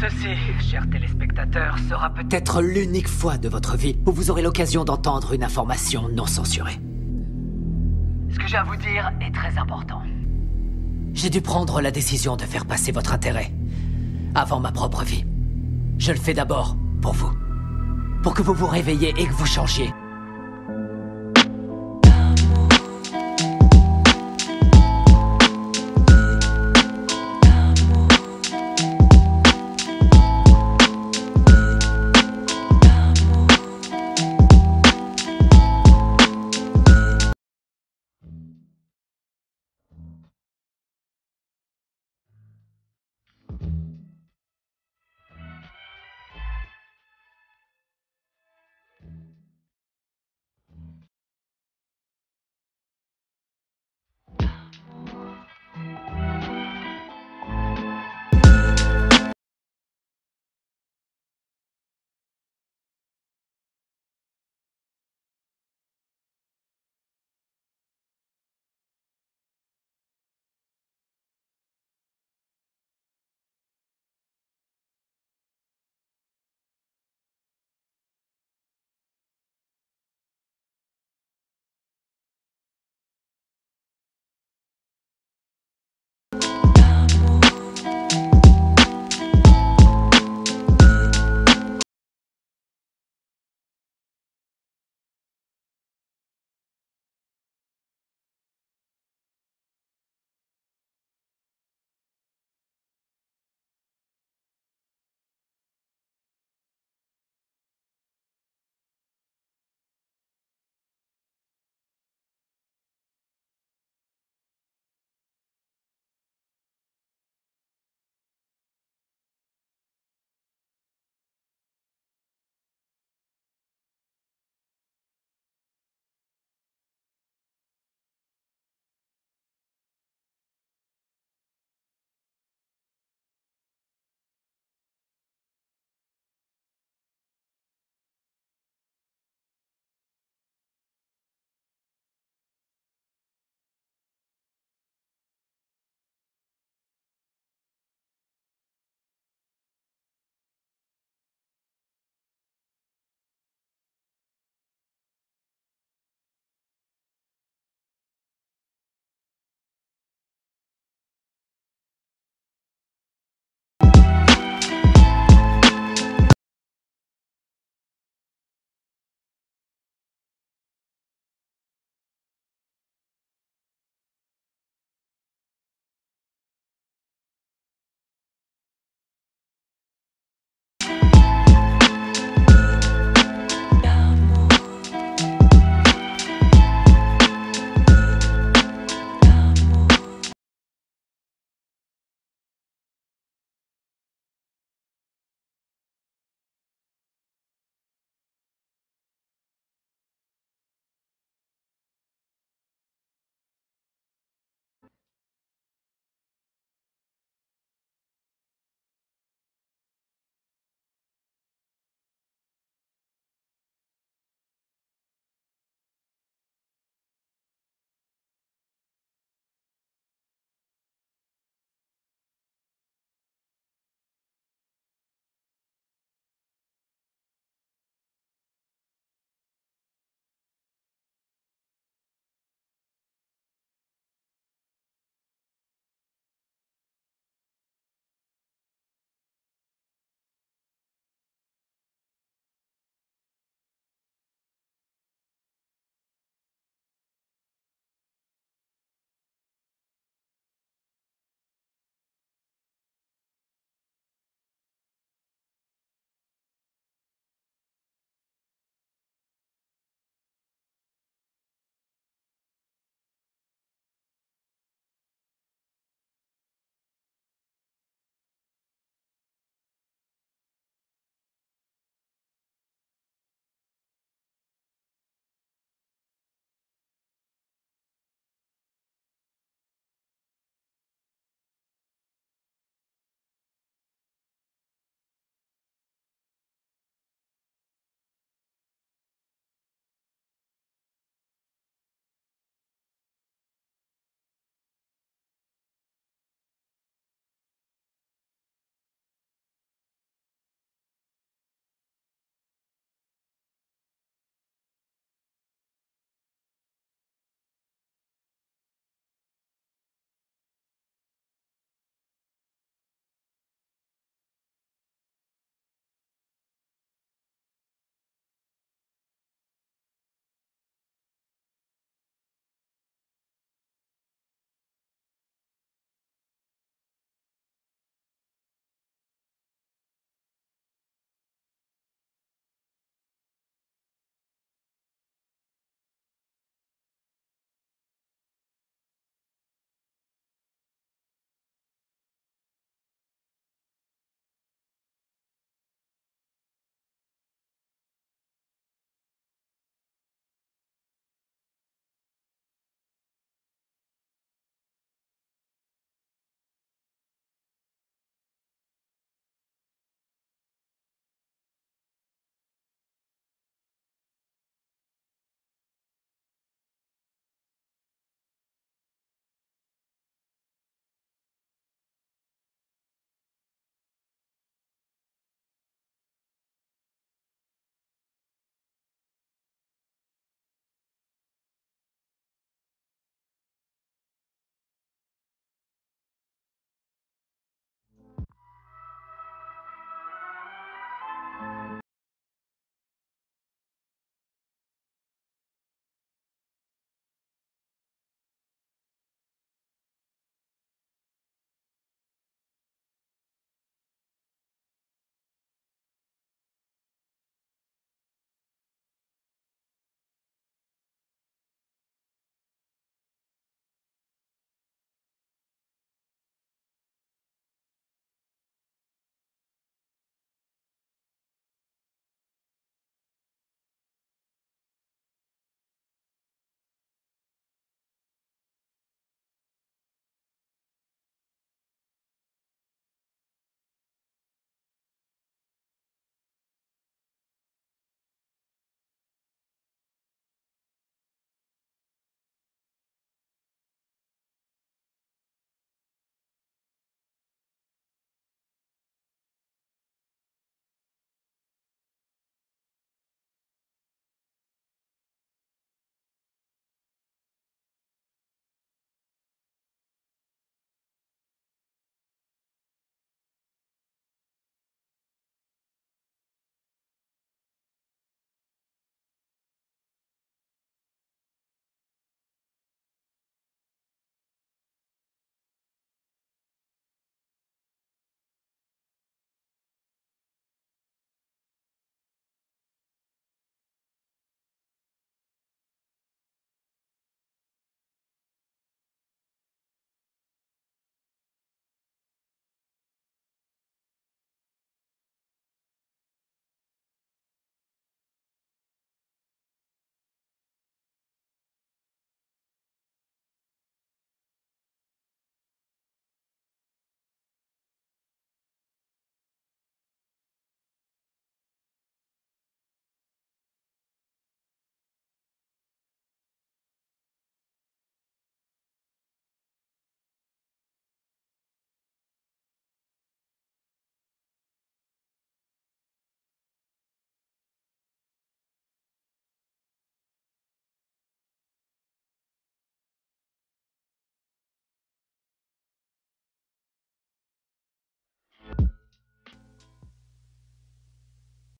Ceci, chers téléspectateurs, sera peut-être l'unique fois de votre vie où vous aurez l'occasion d'entendre une information non censurée. Ce que j'ai à vous dire est très important. J'ai dû prendre la décision de faire passer votre intérêt avant ma propre vie. Je le fais d'abord pour vous. Pour que vous vous réveilliez et que vous changiez.